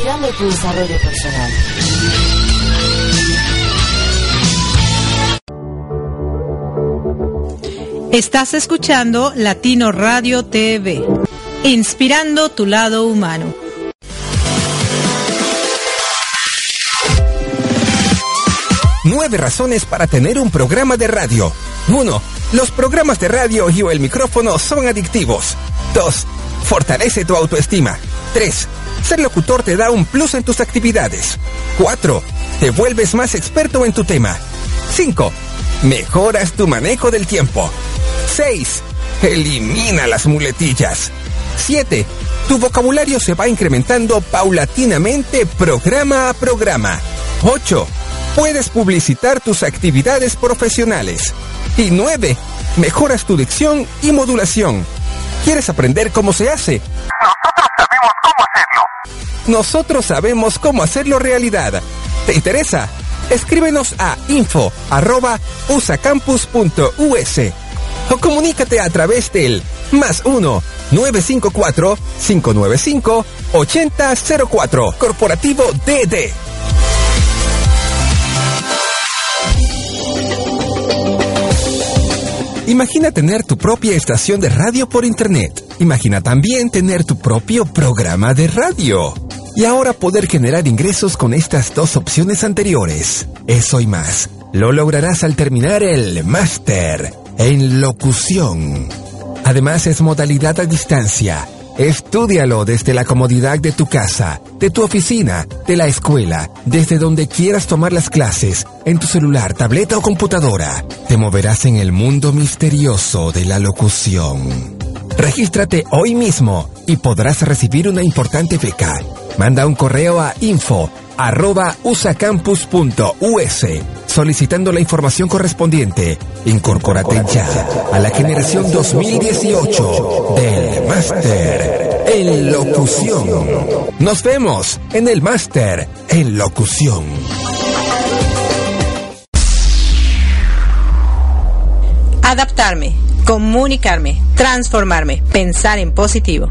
inspirando tu desarrollo personal. Estás escuchando Latino Radio TV, inspirando tu lado humano. Nueve razones para tener un programa de radio. 1. Los programas de radio y o el micrófono son adictivos. 2. Fortalece tu autoestima. 3. Ser locutor te da un plus en tus actividades. 4. Te vuelves más experto en tu tema. 5. Mejoras tu manejo del tiempo. 6. Elimina las muletillas. 7. Tu vocabulario se va incrementando paulatinamente programa a programa. 8. Puedes publicitar tus actividades profesionales. Y 9. Mejoras tu dicción y modulación. ¿Quieres aprender cómo se hace? Cómo hacerlo. Nosotros sabemos cómo hacerlo realidad. ¿Te interesa? Escríbenos a info.usacampus.us o comunícate a través del más 1 954 595 8004 Corporativo DD. Imagina tener tu propia estación de radio por internet. Imagina también tener tu propio programa de radio. Y ahora poder generar ingresos con estas dos opciones anteriores. Eso y más. Lo lograrás al terminar el máster en locución. Además es modalidad a distancia. Estudialo desde la comodidad de tu casa, de tu oficina, de la escuela, desde donde quieras tomar las clases, en tu celular, tableta o computadora. Te moverás en el mundo misterioso de la locución. Regístrate hoy mismo y podrás recibir una importante beca. Manda un correo a info usacampus.us solicitando la información correspondiente. Incorpórate ya a la generación 2018 del Máster en Locución. Nos vemos en el Máster en Locución. Adaptarme, comunicarme, transformarme, pensar en positivo.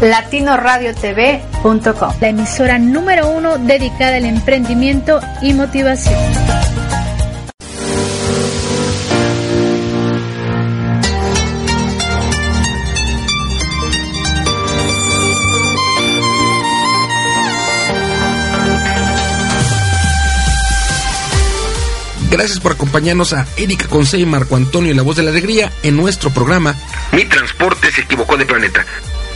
latinoradiotv.com, la emisora número uno dedicada al emprendimiento y motivación. Gracias por acompañarnos a Erika Conce y Marco Antonio La Voz de la Alegría en nuestro programa Mi Transporte se equivocó de planeta.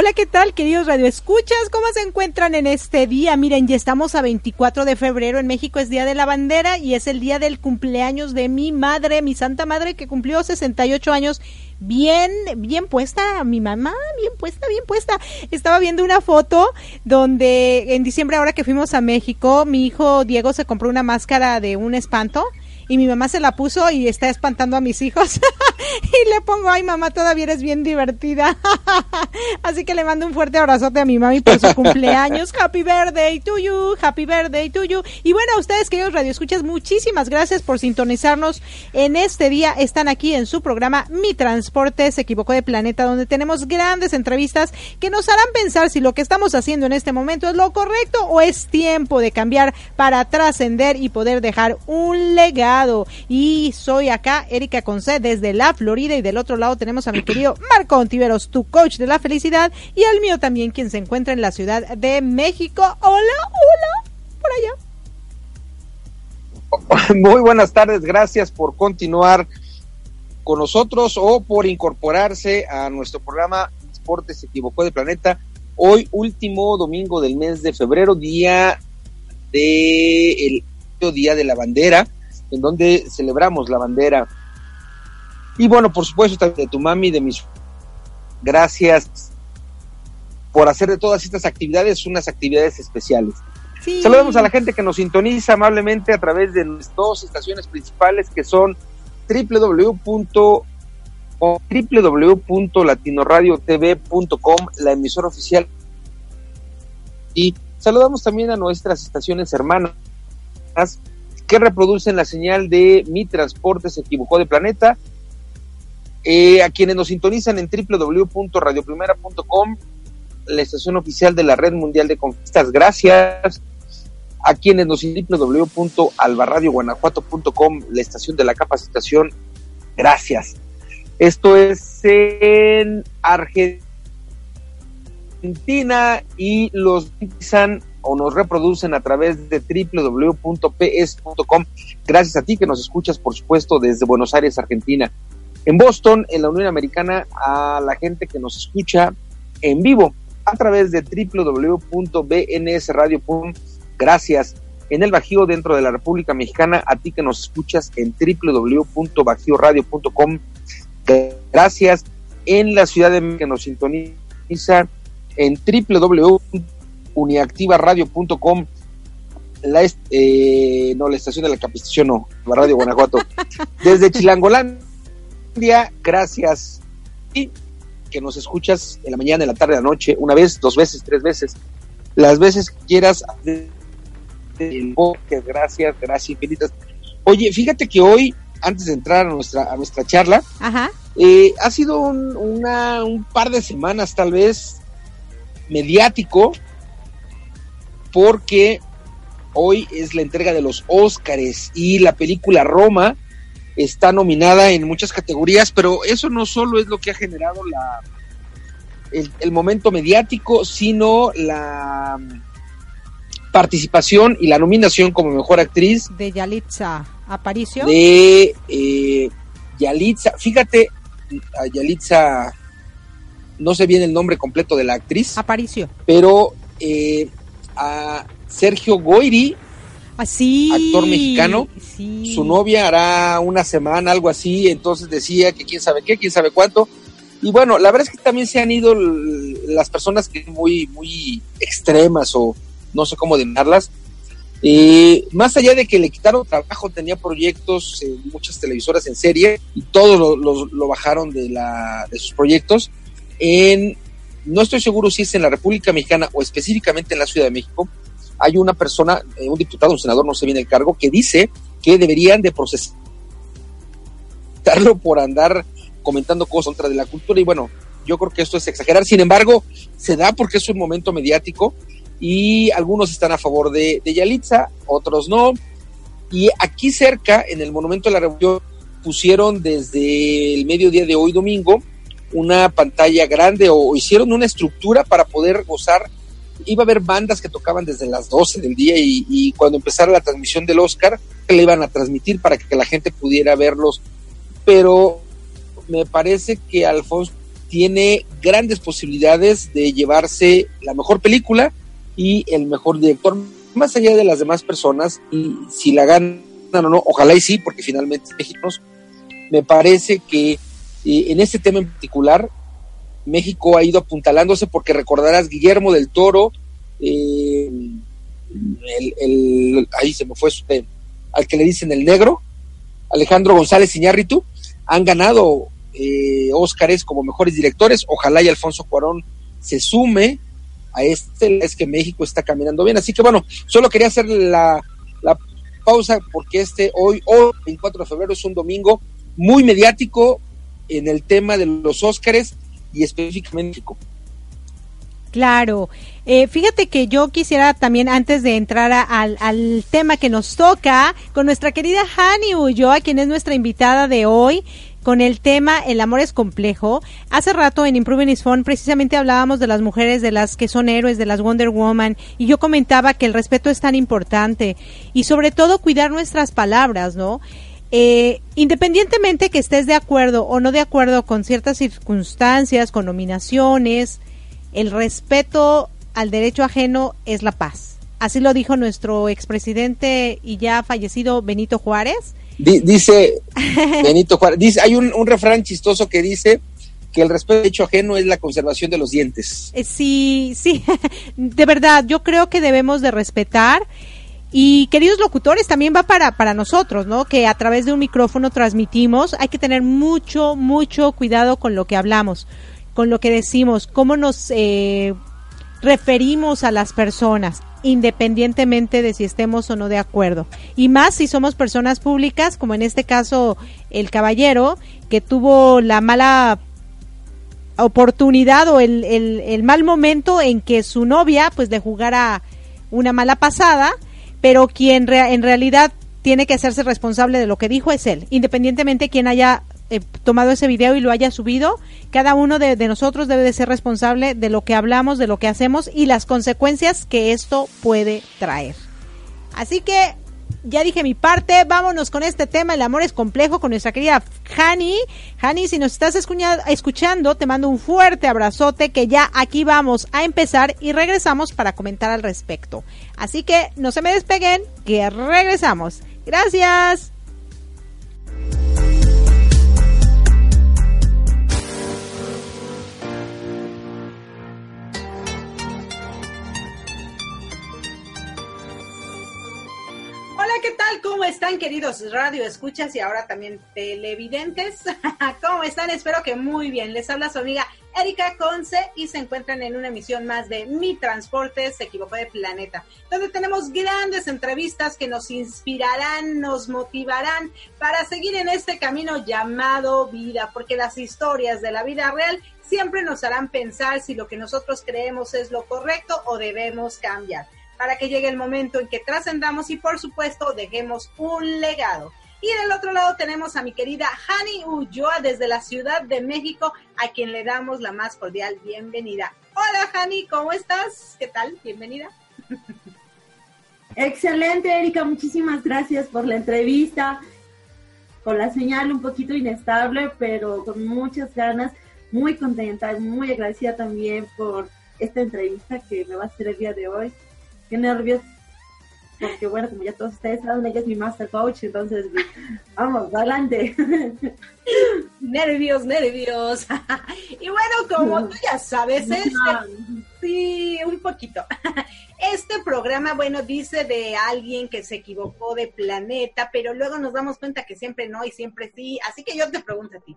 Hola, ¿qué tal, queridos radioescuchas? ¿Cómo se encuentran en este día? Miren, ya estamos a 24 de febrero. En México es Día de la Bandera y es el día del cumpleaños de mi madre, mi santa madre, que cumplió 68 años. Bien, bien puesta, mi mamá, bien puesta, bien puesta. Estaba viendo una foto donde en diciembre, ahora que fuimos a México, mi hijo Diego se compró una máscara de un espanto y mi mamá se la puso y está espantando a mis hijos. y le pongo, ay mamá, todavía eres bien divertida. Así que le mando un fuerte abrazote a mi mami por su cumpleaños. Happy birthday to you, happy birthday to you. Y bueno, a ustedes, queridos radioescuchas, muchísimas gracias por sintonizarnos en este día. Están aquí en su programa Mi Transporte se equivocó de planeta, donde tenemos grandes entrevistas que nos harán pensar si lo que estamos haciendo en este momento es lo correcto o es tiempo de cambiar para trascender y poder dejar un legado. Y soy acá, Erika Conce, desde la Florida, y del otro lado tenemos a mi querido Marco Ontiveros, tu coach de la felicidad, y al mío también, quien se encuentra en la Ciudad de México. Hola, hola, por allá. Muy buenas tardes, gracias por continuar con nosotros o por incorporarse a nuestro programa Transporte se equivocó de planeta. Hoy, último domingo del mes de febrero, día de el día de la bandera, en donde celebramos la bandera. Y bueno, por supuesto, de tu mami, de mis gracias por hacer de todas estas actividades unas actividades especiales. Saludamos a la gente que nos sintoniza amablemente a través de nuestras dos estaciones principales que son www.latinoradiotv.com, la emisora oficial. Y saludamos también a nuestras estaciones hermanas que reproducen la señal de Mi Transporte se equivocó de planeta. Eh, a quienes nos sintonizan en www.radioprimera.com, la estación oficial de la Red Mundial de Conquistas. Gracias a quienes nos www.albarradioguanajuato.com, la estación de la capacitación. Gracias. Esto es en Argentina y los utilizan o nos reproducen a través de www.ps.com. Gracias a ti que nos escuchas, por supuesto, desde Buenos Aires, Argentina. En Boston, en la Unión Americana, a la gente que nos escucha en vivo a través de www.bnsradio.com Gracias. En el Bajío, dentro de la República Mexicana, a ti que nos escuchas en www.bajioradio.com. Gracias. En la Ciudad de México, que nos sintoniza en www.uniactivaradio.com. La, eh, no, la estación de la capacitación, no, la Radio Guanajuato. Desde Chilangolandia, gracias. Y que nos escuchas en la mañana, en la tarde, en la noche, una vez, dos veces, tres veces, las veces que quieras gracias, gracias infinitas. Oye, fíjate que hoy, antes de entrar a nuestra, a nuestra charla, eh, ha sido un, una, un par de semanas tal vez mediático, porque hoy es la entrega de los Óscares y la película Roma está nominada en muchas categorías, pero eso no solo es lo que ha generado la el, el momento mediático, sino la participación y la nominación como mejor actriz de Yalitza Aparicio. de eh, Yalitza fíjate a Yalitza no sé bien el nombre completo de la actriz Aparicio. pero eh, a Sergio Goyri así ah, actor mexicano su novia hará una semana algo así entonces decía que quién sabe qué quién sabe cuánto y bueno la verdad es que también se han ido las personas que muy muy extremas o no sé cómo denominarlas. Eh, más allá de que le quitaron trabajo, tenía proyectos en muchas televisoras en serie y todos lo, bajaron de, la, de sus proyectos. En, no estoy seguro si es en la República Mexicana o específicamente en la Ciudad de México. Hay una persona, eh, un diputado, un senador, no sé bien el cargo, que dice que deberían de procesarlo por andar comentando cosas contra de la cultura y bueno, yo creo que esto es exagerar. Sin embargo, se da porque es un momento mediático y algunos están a favor de, de Yalitza, otros no. Y aquí cerca, en el Monumento de la Revolución, pusieron desde el mediodía de hoy domingo una pantalla grande o, hicieron una estructura para poder gozar. Iba a haber bandas que tocaban desde las 12 del día y, cuando empezara la transmisión del Oscar, que le iban a transmitir para que la gente pudiera verlos. Pero me parece que Alfonso tiene grandes posibilidades de llevarse la mejor película y el mejor director, más allá de las demás personas, y si la ganan o no, ojalá y sí, porque finalmente me parece que eh, en este tema en particular, México ha ido apuntalándose porque recordarás Guillermo del Toro, eh, el, ahí se me fue al que le dicen el negro, Alejandro González Iñárritu, han ganado eh, Óscares como mejores directores. Ojalá y Alfonso Cuarón se sume a este, es que México está caminando bien. Así que bueno, solo quería hacer la, la pausa porque este hoy, hoy, 24 de febrero, es un domingo muy mediático en el tema de los Óscares y específicamente. Claro. Eh, fíjate que yo quisiera también, antes de entrar al, al, tema que nos toca, con nuestra querida Hani Ulloa, quien es nuestra invitada de hoy, con el tema El amor es complejo. Hace rato en Improving is Fun precisamente hablábamos de las mujeres, de las que son héroes, de las Wonder Woman, y yo comentaba que el respeto es tan importante y sobre todo cuidar nuestras palabras, ¿no? Eh, independientemente que estés de acuerdo o no de acuerdo con ciertas circunstancias, con nominaciones, el respeto al derecho ajeno es la paz. Así lo dijo nuestro expresidente y ya fallecido Benito Juárez. dice Benito Juárez, dice, hay un, un, refrán chistoso que dice que el respeto al derecho ajeno es la conservación de los dientes. Eh, sí, sí, de verdad, yo creo que debemos de respetar y queridos locutores, también va para, para nosotros, ¿no? Que a través de un micrófono transmitimos. Hay que tener mucho, mucho cuidado con lo que hablamos, con lo que decimos, cómo nos eh, referimos a las personas, independientemente de si estemos o no de acuerdo. Y más si somos personas públicas, como en este caso el caballero, que tuvo la mala oportunidad o el, el, el mal momento en que su novia pues le jugara una mala pasada pero quien en realidad tiene que hacerse responsable de lo que dijo es él, independientemente quien haya eh, tomado ese video y lo haya subido, cada uno de, de, nosotros debe de ser responsable de lo que hablamos, de lo que hacemos y las consecuencias que esto puede traer. Así que ya dije mi parte, vámonos con este tema, el amor es complejo, con nuestra querida Hani. Hani, si nos estás escuchando, te mando un fuerte abrazote, que ya aquí vamos a empezar y regresamos para comentar al respecto. Así que no se me despeguen, que regresamos. Gracias. Hola, ¿qué tal? ¿Cómo están, queridos radio escuchas y ahora también televidentes? ¿Cómo están? Espero que muy bien. Les habla su amiga Erika Conce y se encuentran en una emisión más de Mi Transporte se equivocó de planeta, donde tenemos grandes entrevistas que nos inspirarán, nos motivarán para seguir en este camino llamado vida, porque las historias de la vida real siempre nos harán pensar si lo que nosotros creemos es lo correcto o debemos cambiar para que llegue el momento en que trascendamos y por supuesto dejemos un legado. Y del otro lado tenemos a mi querida Hani Ulloa desde la Ciudad de México, a quien le damos la más cordial bienvenida. Hola Hani, ¿cómo estás? ¿Qué tal? Bienvenida. Excelente, Erika, muchísimas gracias por la entrevista. Con la señal un poquito inestable, pero con muchas ganas, muy contenta, muy agradecida también por esta entrevista que me va a hacer el día de hoy qué nervios, porque bueno, como ya todos ustedes saben, ella es mi master coach, entonces vamos, adelante. nervios, nervios. y bueno, como tú ya sabes, este, sí, un poquito. Este programa, bueno, dice de alguien que se equivocó de planeta, pero luego nos damos cuenta que siempre no y siempre sí. Así que yo te pregunto a ti,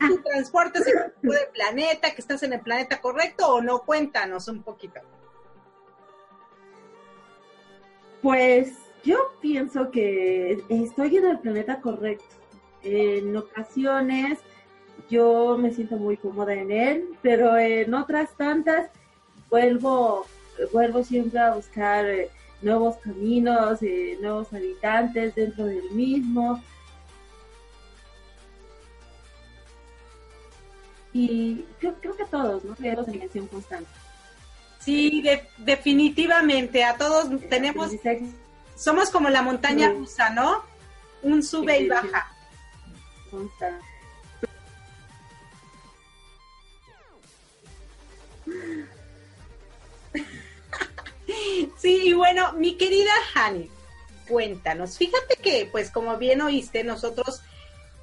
¿tu transporte se equivocó de planeta, que estás en el planeta correcto o no? Cuéntanos un poquito. Pues yo pienso que estoy en el planeta correcto. En ocasiones yo me siento muy cómoda en él, pero en otras tantas vuelvo, vuelvo siempre a buscar eh, nuevos caminos, eh, nuevos habitantes dentro del mismo. Y creo, creo que todos, ¿no? Tenemos en constante. Sí, definitivamente, a todos tenemos, somos como la montaña rusa, ¿no? Un sube y baja. Sí, y bueno, mi querida Hani, cuéntanos. Fíjate que, pues como bien oíste, nosotros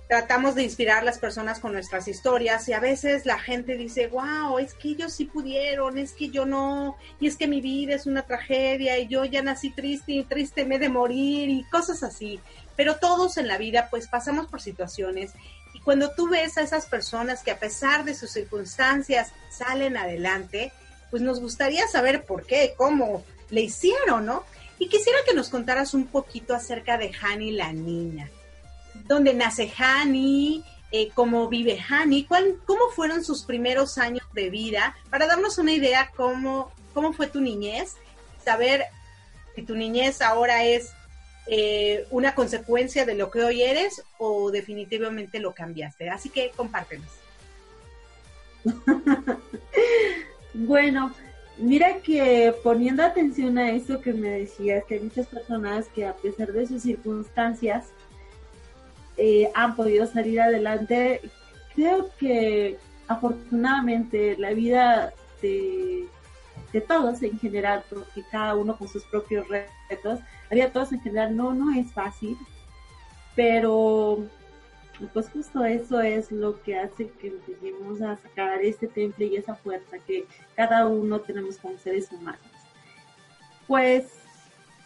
tratamos de inspirar a las personas con nuestras historias y a veces la gente dice, wow, es que ellos sí pudieron, es que yo no, y es que mi vida es una tragedia y yo ya nací triste y triste me de morir y cosas así. Pero todos en la vida pues pasamos por situaciones Y cuando tú ves a esas personas que a pesar de sus circunstancias salen adelante, pues nos gustaría saber por qué, cómo le hicieron, ¿no? Y quisiera que nos contaras un poquito acerca de Hani la niña. ¿Dónde nace Hani? Eh, ¿Cómo vive Hani? ¿Cuál, ¿Cómo fueron sus primeros años de vida? Para darnos una idea cómo, cómo fue tu niñez, saber si tu niñez ahora es eh, una consecuencia de lo que hoy eres o definitivamente lo cambiaste. Así que compártenos. bueno, mira que poniendo atención a eso que me decías, que hay muchas personas que a pesar de sus circunstancias eh, han podido salir adelante, creo que afortunadamente la vida de de todos en general, porque cada uno con sus propios retos. La vida de todos en general no, no es fácil, pero pues justo eso es lo que hace que empecemos a sacar este temple y esa fuerza que cada uno tenemos como seres humanos. Pues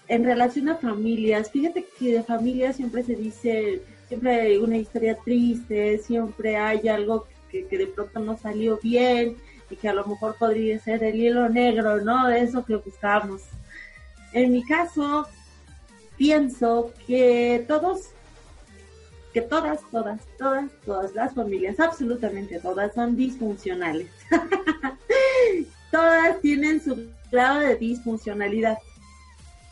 en relación a familias, fíjate que de familias siempre se dice, siempre hay una historia triste, siempre hay algo que, de pronto no salió bien, y que a lo mejor podría ser el hilo negro, ¿no? De eso que buscamos. En mi caso, pienso que todos, que todas, todas, todas, todas las familias, absolutamente todas, son disfuncionales. todas tienen su grado de disfuncionalidad.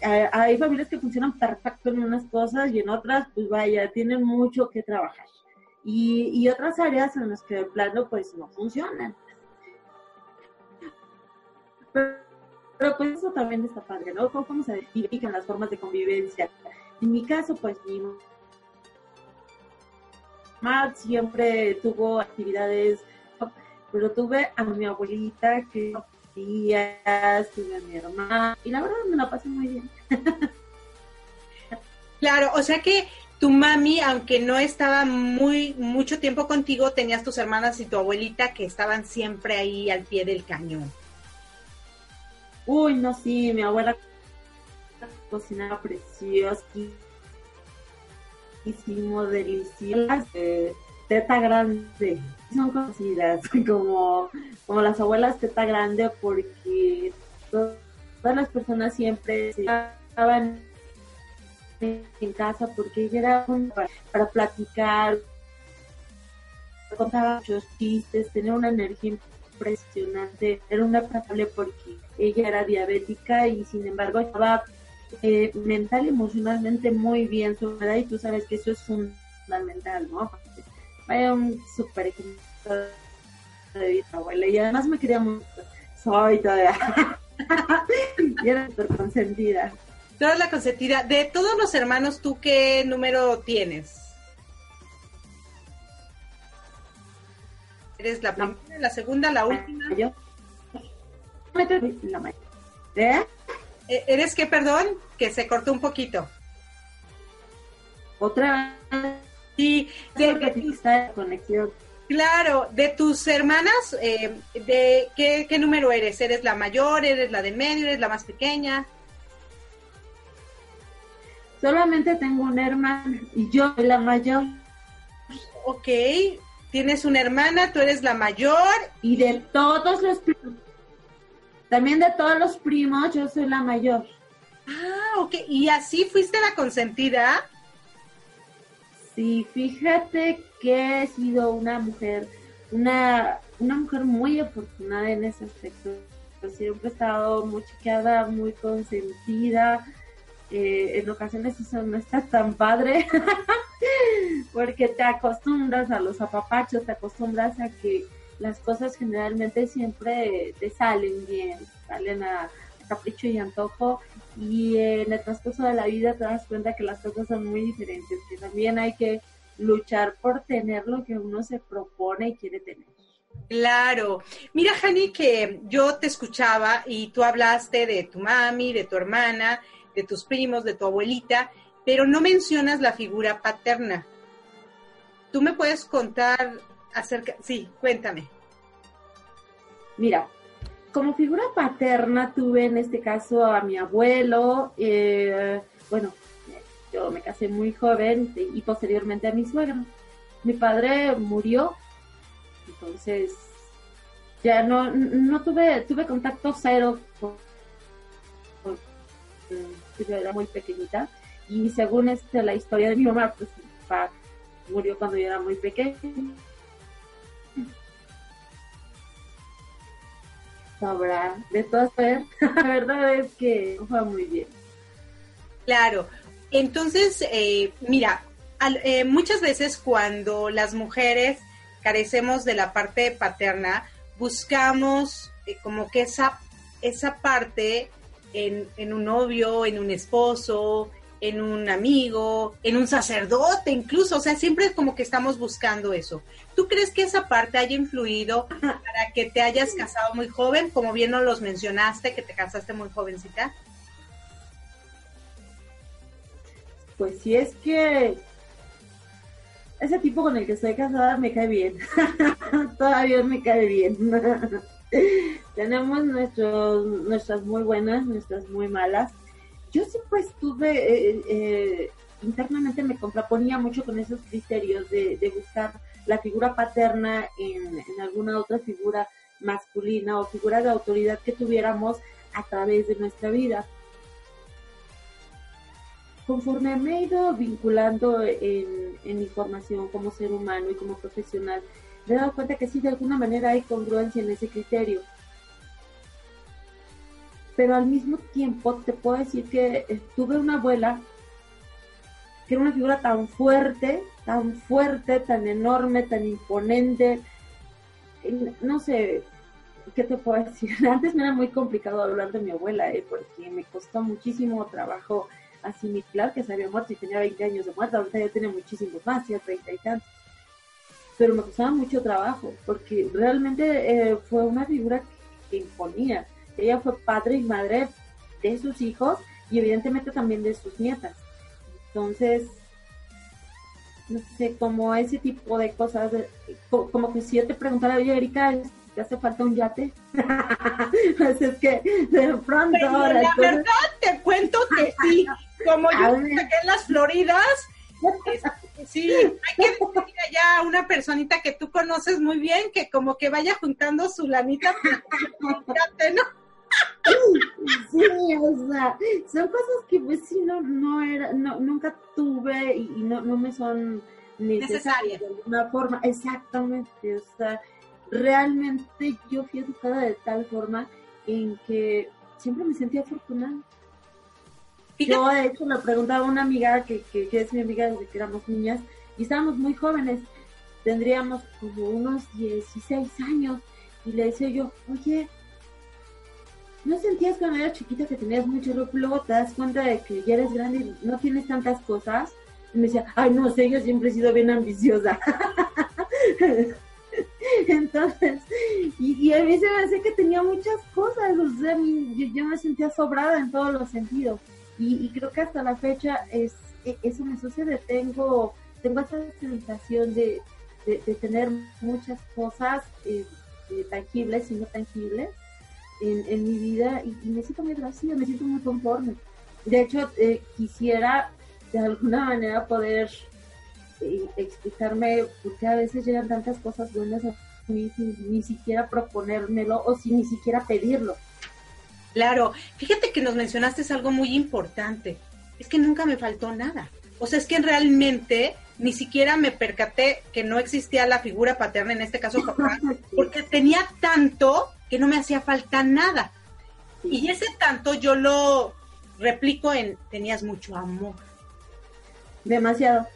Hay familias que funcionan perfecto en unas cosas y en otras, pues vaya, tienen mucho que trabajar. Y, y otras áreas en las que de plano, pues no funcionan. Pero, pues eso también está padre, ¿no? ¿Cómo, se identifican las formas de convivencia? En mi caso, pues mi mamá siempre tuvo actividades, pero tuve a mi abuelita que tías, tuve a mi hermana, y la verdad me la pasé muy bien. Claro, o sea que tu mami, aunque no estaba muy mucho tiempo contigo, tenías tus hermanas y tu abuelita que estaban siempre ahí al pie del cañón. Uy, no, sí, mi abuela cocinaba precioso. Hicimos deliciosas de teta grande. Son conocidas como, como las abuelas teta grande porque todas las personas siempre estaban en casa porque ella era para, para platicar, contaba muchos chistes, tenía una energía impresionante, era una probable porque ella era diabética y sin embargo estaba eh, mental y emocionalmente muy bien su edad y tú sabes que eso es fundamental, ¿no? Vaya un súper ejemplo de vida, abuela, y además me quería mucho, soy todavía, y era súper consentida. Toda la consentida. De todos los hermanos, ¿tú qué número tienes? ¿Eres la primera, la segunda, la última? Yo. ¿Eh? ¿Eh? ¿Eres qué, perdón? Que se cortó un poquito. Otra vez. Sí, de, conexión. Claro, de tus hermanas, eh, ¿de qué, qué número eres? ¿Eres la mayor? ¿Eres la de medio? ¿Eres la más pequeña? Solamente tengo una hermana y yo soy la mayor. Ok, tienes una hermana, tú eres la mayor. Y de todos los primos, también de todos los primos, yo soy la mayor. Ah, ok, ¿y así fuiste la consentida? Sí, fíjate que he sido una mujer, una, una mujer muy afortunada en ese aspecto. Siempre he estado muy chiqueada, muy consentida, eh, en ocasiones eso no está tan padre porque te acostumbras a los apapachos, te acostumbras a que las cosas generalmente siempre te salen bien, salen a, capricho y antojo y en el transcurso de la vida te das cuenta que las cosas son muy diferentes, que también hay que luchar por tener lo que uno se propone y quiere tener. Claro. Mira, Jani, que yo te escuchaba y tú hablaste de tu mami, de tu hermana, de tus primos, de tu abuelita, pero no mencionas la figura paterna. ¿Tú me puedes contar acerca? Sí, cuéntame. Mira, como figura paterna tuve en este caso a mi abuelo, eh, bueno, yo me casé muy joven y posteriormente a mi suegro. mi padre murió, entonces ya no, no tuve, tuve contacto cero con, yo era muy pequeñita y según este, la historia de mi mamá, pues mi papá murió cuando yo era muy pequeña. Sabrá, de todas la verdad es que fue muy bien. Claro, entonces, eh, mira, eh, muchas veces cuando las mujeres carecemos de la parte paterna, buscamos eh, como que esa, esa parte en, en, un novio, en un esposo, en un amigo, en un sacerdote incluso, o sea, siempre es como que estamos buscando eso. ¿Tú crees que esa parte haya influido para que te hayas casado muy joven, como bien nos los mencionaste, que te casaste muy jovencita? Pues sí, es que ese tipo con el que estoy casada me cae bien. Todavía me cae bien. Tenemos nuestros, nuestras muy buenas, nuestras muy malas. Yo siempre estuve, eh, eh, internamente me contraponía mucho con esos criterios de, buscar la figura paterna en, en, alguna otra figura masculina o figura de autoridad que tuviéramos a través de nuestra vida conforme me he ido vinculando en, mi formación como ser humano y como profesional, me he dado cuenta que sí, de alguna manera hay congruencia en ese criterio. Pero al mismo tiempo te puedo decir que tuve una abuela que era una figura tan fuerte, tan fuerte, tan enorme, tan imponente. No sé, ¿qué te puedo decir? Antes me era muy complicado hablar de mi abuela, ¿eh? porque me costó muchísimo trabajo asimilar que se había muerto y tenía 20 años de muerta, ahorita ya tiene muchísimos más, ya 30 y tantos. Pero me costaba mucho trabajo, porque realmente eh, fue una figura que, imponía. Ella fue padre y madre de sus hijos y evidentemente también de sus nietas. Entonces, no sé, como ese tipo de cosas, como que si yo te preguntara, oye, Erika, ¿te hace falta un yate? pues es que de pronto... la verdad te cuento que sí, como yo aquí en las Floridas, sí, hay que decir allá a una personita que tú conoces muy bien que como que vaya juntando su lanita ¿no? Sí, o sea, son cosas que pues sí, no, no era, no, nunca tuve y, no, no me son necesarias de alguna forma, exactamente, o sea, realmente yo fui educada de tal forma en que siempre me sentía afortunada. Yo, de hecho, le preguntaba a una amiga que, que, es mi amiga desde que éramos niñas y estábamos muy jóvenes, tendríamos como unos 16 años, y le decía yo, oye, ¿no sentías cuando eras chiquita que tenías mucho luego te das cuenta de que ya eres grande y no tienes tantas cosas? Y me decía, ay, no sé, yo siempre he sido bien ambiciosa. Entonces, y, a mí se me hace que tenía muchas cosas, o sea, yo me sentía sobrada en todos los sentidos. Y, creo que hasta la fecha es, e, eso me sucede, tengo, tengo esa sensación de, tener muchas cosas eh, eh, tangibles y no tangibles en, mi vida y, me siento muy vacía, me siento muy conforme. De hecho, eh, quisiera de alguna manera poder explicarme por qué a veces llegan tantas cosas buenas a mí sin ni siquiera proponérmelo o sin ni siquiera pedirlo. Claro, fíjate que nos mencionaste algo muy importante. Es que nunca me faltó nada. O sea, es que realmente ni siquiera me percaté que no existía la figura paterna, en este caso papá, porque tenía tanto que no me hacía falta nada. Y ese tanto yo lo replico en tenías mucho amor. Demasiado,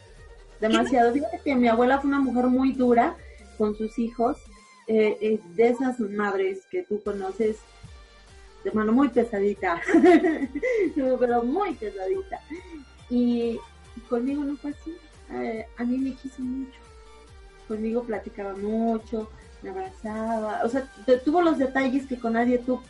demasiado. Fíjate que mi abuela fue una mujer muy dura con sus hijos, eh, eh, de esas madres que tú conoces de mano muy pesadita, pero muy pesadita. Y, conmigo no fue así. Eh, a mí me quiso mucho. Conmigo platicaba mucho, me abrazaba, o sea, tuvo los detalles que con nadie tuvo.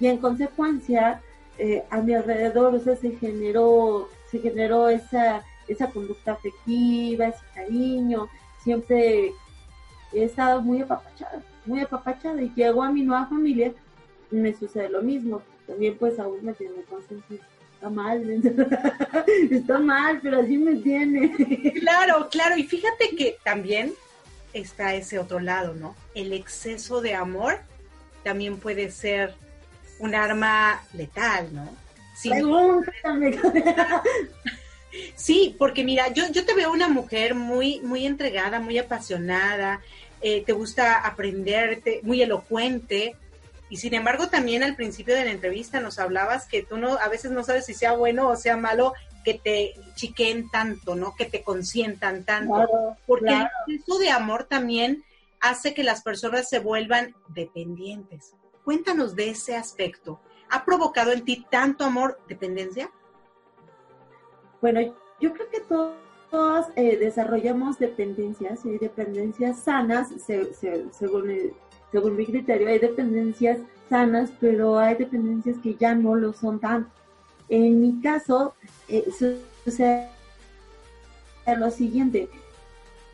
Y en consecuencia, eh, a mi alrededor, o sea, se generó, se generó esa, esa conducta afectiva, ese cariño. Siempre he estado muy apapachada, muy apapachada. Y llegó a mi nueva familia me sucede lo mismo. También pues aún me tiene consentido. está mal, está mal, pero así me tiene. Claro, claro, y fíjate que también está ese otro lado, ¿no? El exceso de amor también puede ser un arma letal, ¿no? Sí, sí, porque mira, yo, yo te veo una mujer muy, muy entregada, muy apasionada, eh, te gusta aprenderte, muy elocuente, y sin embargo también al principio de la entrevista nos hablabas que tú no, a veces no sabes si sea bueno o sea malo que te chiquen tanto, ¿no? Que te consientan tanto. porque el exceso de amor también hace que las personas se vuelvan dependientes. Cuéntanos de ese aspecto. ¿Ha provocado en ti tanto amor dependencia? Bueno, yo creo que todos, eh, desarrollamos dependencias y dependencias sanas según, según mi criterio. Hay dependencias sanas, pero hay dependencias que ya no lo son tanto. En mi caso, eh, sucede lo siguiente.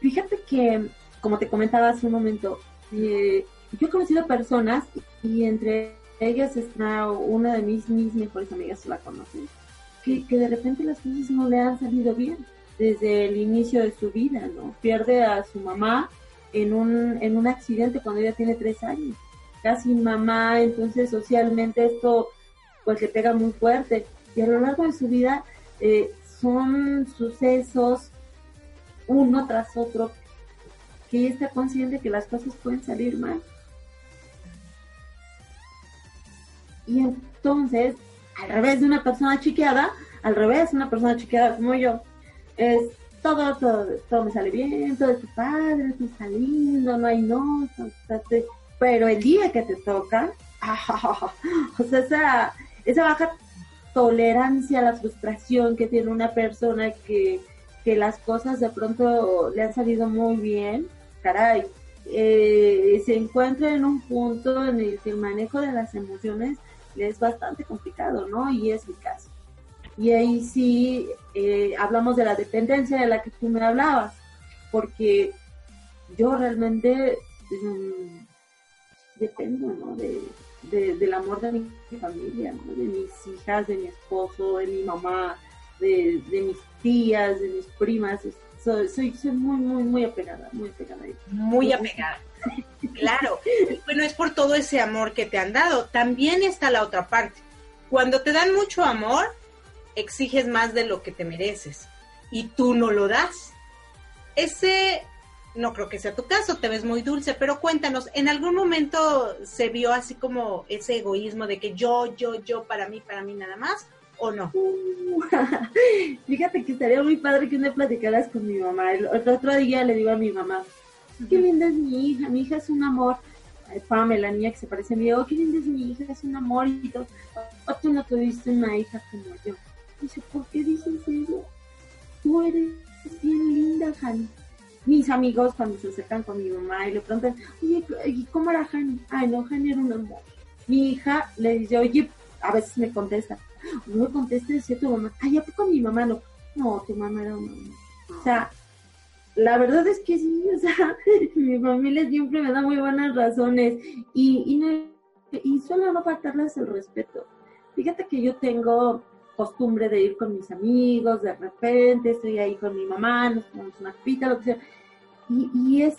Fíjate que, como te comentaba hace un momento, eh, yo he conocido personas y entre ellas está una de mis, mis mejores amigas, la conocen, que, que de repente las cosas no le han salido bien desde el inicio de su vida, ¿no? Pierde a su mamá en un, en un accidente cuando ella tiene tres años, casi mamá, entonces socialmente esto pues le pega muy fuerte y a lo largo de su vida eh, son sucesos uno tras otro que ella está consciente que las cosas pueden salir mal. Y entonces, al revés de una persona chiqueada, al revés, una persona chiqueada como yo, es todo, todo, todo me sale bien, todo es padre, todo está lindo, no hay no, pero el día que te toca, o sea, esa baja tolerancia a la frustración que tiene una persona que, que las cosas de pronto le han salido muy bien, caray, eh, se encuentra en un punto en el que el manejo de las emociones es bastante complicado, ¿no? Y es mi caso. Y ahí sí eh, hablamos de la dependencia de la que tú me hablabas, porque yo realmente mm, dependo, ¿no? De, del amor de mi familia, ¿no? de mis hijas, de mi esposo, de mi mamá, de, mis tías, de mis primas. Soy, soy, soy muy, muy, muy apegada, muy apegada. Muy apegada. Claro, bueno, es por todo ese amor que te han dado. También está la otra parte. Cuando te dan mucho amor, exiges más de lo que te mereces y tú no lo das. Ese no creo que sea tu caso, te ves muy dulce, pero cuéntanos, ¿en algún momento se vio así como ese egoísmo de que yo, yo, yo, para mí, para mí nada más? ¿O no? fíjate que estaría muy padre que me platicaras con mi mamá. El otro día le digo a mi mamá, qué linda es mi hija, mi hija es un amor. Pamela, la niña que se parece a mí, oh, qué linda es mi hija, es un amor y todo. Oh, tú no tuviste una hija como yo. Dice, ¿por qué dices eso? Tú eres bien linda, Jani. Mis amigos cuando se acercan con mi mamá y le preguntan, oye, ¿y cómo era Jani? Ay, no, Jani era un amor. Mi hija le dice, oye, a veces me contesta, no me conteste, decía tu mamá, ay, ¿a poco mi mamá no? No, tu mamá era un amor. O sea, la verdad es que sí, o sea, mi familia siempre me da muy buenas razones y, y, no, y suelo no faltarles el respeto. Fíjate que yo tengo costumbre de ir con mis amigos, de repente estoy ahí con mi mamá, nos tomamos una pita, lo que sea, y, y, es,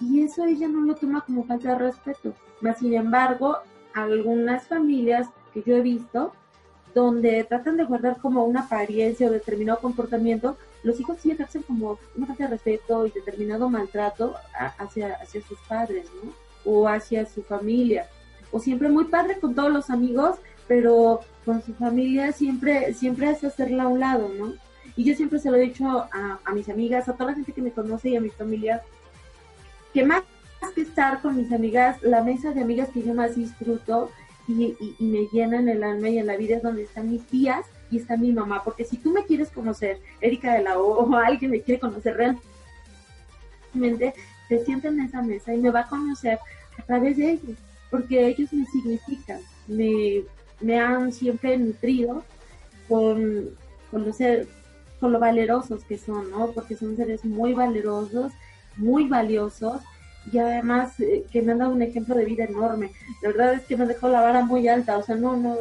y eso ella no lo toma como falta de respeto. Mas, sin embargo, algunas familias que yo he visto, donde tratan de guardar como una apariencia o determinado comportamiento, los hijos sí ejercen como una falta de respeto y determinado maltrato hacia, hacia sus padres, ¿no? O hacia su familia. O siempre muy padre con todos los amigos, pero con su familia siempre, siempre es hacerla a un lado, ¿no? Y yo siempre se lo he dicho a, mis amigas, a toda la gente que me conoce y a mi familia, que más que estar con mis amigas, la mesa de amigas que yo más disfruto y, y, me llenan el alma y en la vida es donde están mis tías y está mi mamá, porque si tú me quieres conocer, Erika de la O, o alguien me quiere conocer realmente, se sienta en esa mesa y me va a conocer a través de ellos, porque ellos me significan, me, me han siempre nutrido con, con, lo con lo valerosos que son, ¿no? Porque son seres muy valerosos, muy valiosos, y además eh, que me han dado un ejemplo de vida enorme. La verdad es que me dejó la vara muy alta, o sea, no, no,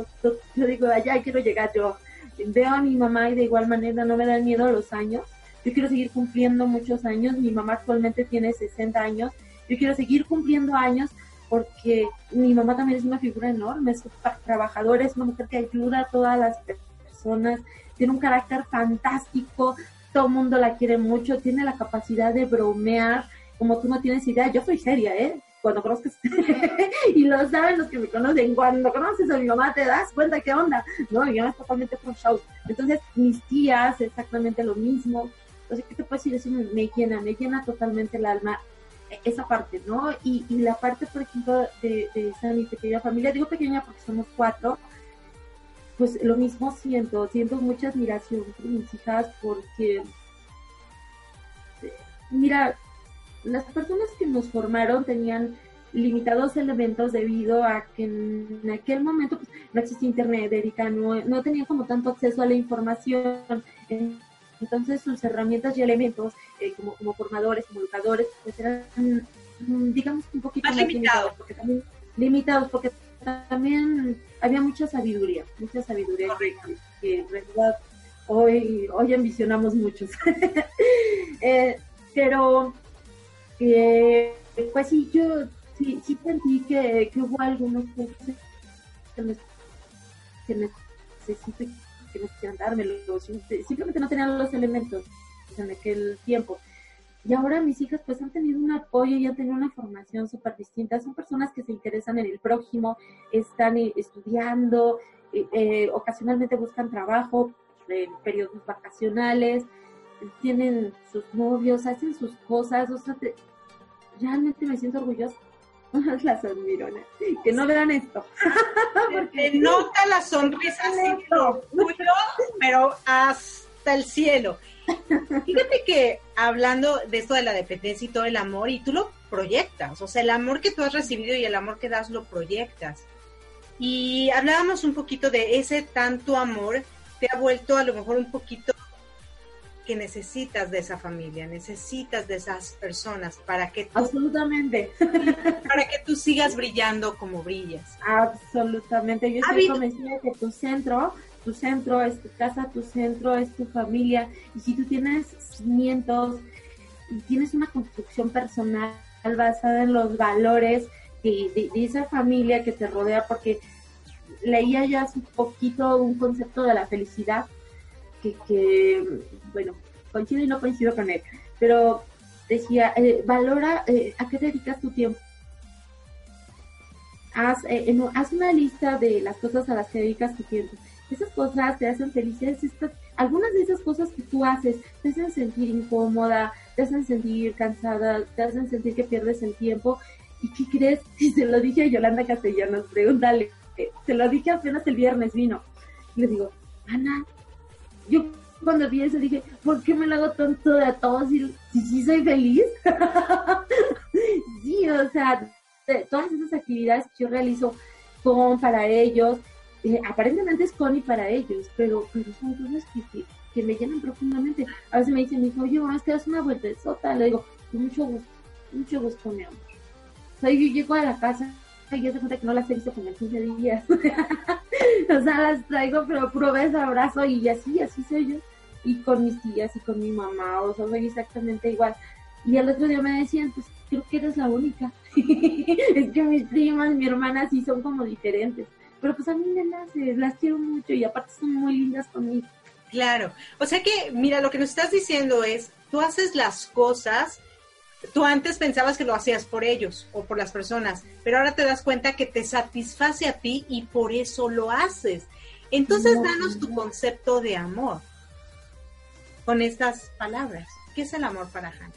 yo digo, allá quiero llegar yo. Veo a mi mamá y de igual manera no me dan miedo los años. Yo quiero seguir cumpliendo muchos años. Mi mamá actualmente tiene 60 años. Yo quiero seguir cumpliendo años porque mi mamá también es una figura enorme, es trabajadora, es una mujer que ayuda a todas las personas, tiene un carácter fantástico, todo el mundo la quiere mucho, tiene la capacidad de bromear, como tú no tienes idea, yo soy seria, ¿eh? Cuando conozcas, y lo saben los que me conocen, cuando conoces a mi mamá te das cuenta qué onda, ¿no? Mi mamá es totalmente pro show. Entonces, mis tías, exactamente lo mismo. Entonces, ¿qué te puedo decir? Me, llena, me llena totalmente el alma esa parte, ¿no? Y, y la parte, por ejemplo, de, de esa mi pequeña familia, digo pequeña porque somos cuatro, pues lo mismo siento, siento mucha admiración por mis hijas porque, mira, las personas que nos formaron tenían limitados elementos debido a que en aquel momento pues, no existía internet, Erika, no, no tenían como tanto acceso a la información. Entonces sus herramientas y elementos eh, como, como formadores, como educadores, pues eran, mm, digamos, un poquito más, limitados. Porque también, limitados, porque también había mucha sabiduría, mucha sabiduría que, en realidad hoy, hoy ambicionamos muchos. eh, pero, eh, pues sí, yo sí, sí sentí que, que hubo algunos que, que necesito que necesitan dármelo, simplemente no tenían los elementos en aquel tiempo. Y ahora mis hijas pues han tenido un apoyo y han tenido una formación súper distinta. Son personas que se interesan en el prójimo, están eh, estudiando, eh, eh, ocasionalmente buscan trabajo en periodos vacacionales, tienen sus novios, hacen sus cosas. O sea, realmente me siento orgullosa. Las admiro, que no vean esto. Porque nota la sonrisa así, pero hasta el cielo. Fíjate que hablando de esto de la dependencia y todo el amor, y tú lo proyectas, o sea, el amor que tú has recibido y el amor que das lo proyectas. Y hablábamos un poquito de ese tanto amor, te ha vuelto a lo mejor un poquito que necesitas de esa familia, necesitas de esas personas para que tú, absolutamente para que tú sigas brillando como brillas. Absolutamente, yo estoy convencida que tu centro tu centro es tu casa, tu centro es tu familia. Y si tú tienes cimientos y tienes una construcción personal basada en los valores de, esa familia que te rodea, porque leía ya hace un poquito un concepto de la felicidad que, bueno, coincido y no coincido con él, pero decía, eh, valora eh, a qué dedicas tu tiempo. Haz, eh, haz una lista de las cosas a las que dedicas tu tiempo esas cosas te hacen felices, algunas de esas cosas que tú haces te hacen sentir incómoda, te hacen sentir cansada, te hacen sentir que pierdes el tiempo. ¿Y qué crees? Y se lo dije a Yolanda Castellanos, pregúntale, se lo dije apenas el viernes vino. Y le digo, Ana, yo cuando vi eso dije, ¿por qué me lo hago tanto de a todos si, si, soy feliz? sí, o sea, todas esas actividades que yo realizo son para ellos, eh, aparentemente es Connie para ellos, pero, pero son cosas que, que, me llenan profundamente. A veces me dicen, mi hijo, oye, es que das una vuelta de sota. Le digo, con mucho gusto, mucho gusto, mi amor. O sea, yo llego a la casa y yo se cuenta que no las he visto como en 15 días. o sea, las traigo, pero puro beso, abrazo y así, así soy yo. Y con mis tías y con mi mamá, o sea, soy exactamente igual. Y el otro día me decían, pues creo que eres la única. es que mis primas, mi hermana sí son como diferentes pero pues a mí me nace, las quiero mucho y aparte son muy lindas conmigo. Claro, o sea que, mira, lo que nos estás diciendo es, tú haces las cosas, tú antes pensabas que lo hacías por ellos o por las personas, pero ahora te das cuenta que te satisface a ti y por eso lo haces. Entonces, danos tu concepto de amor con estas palabras. ¿Qué es el amor para Hannah?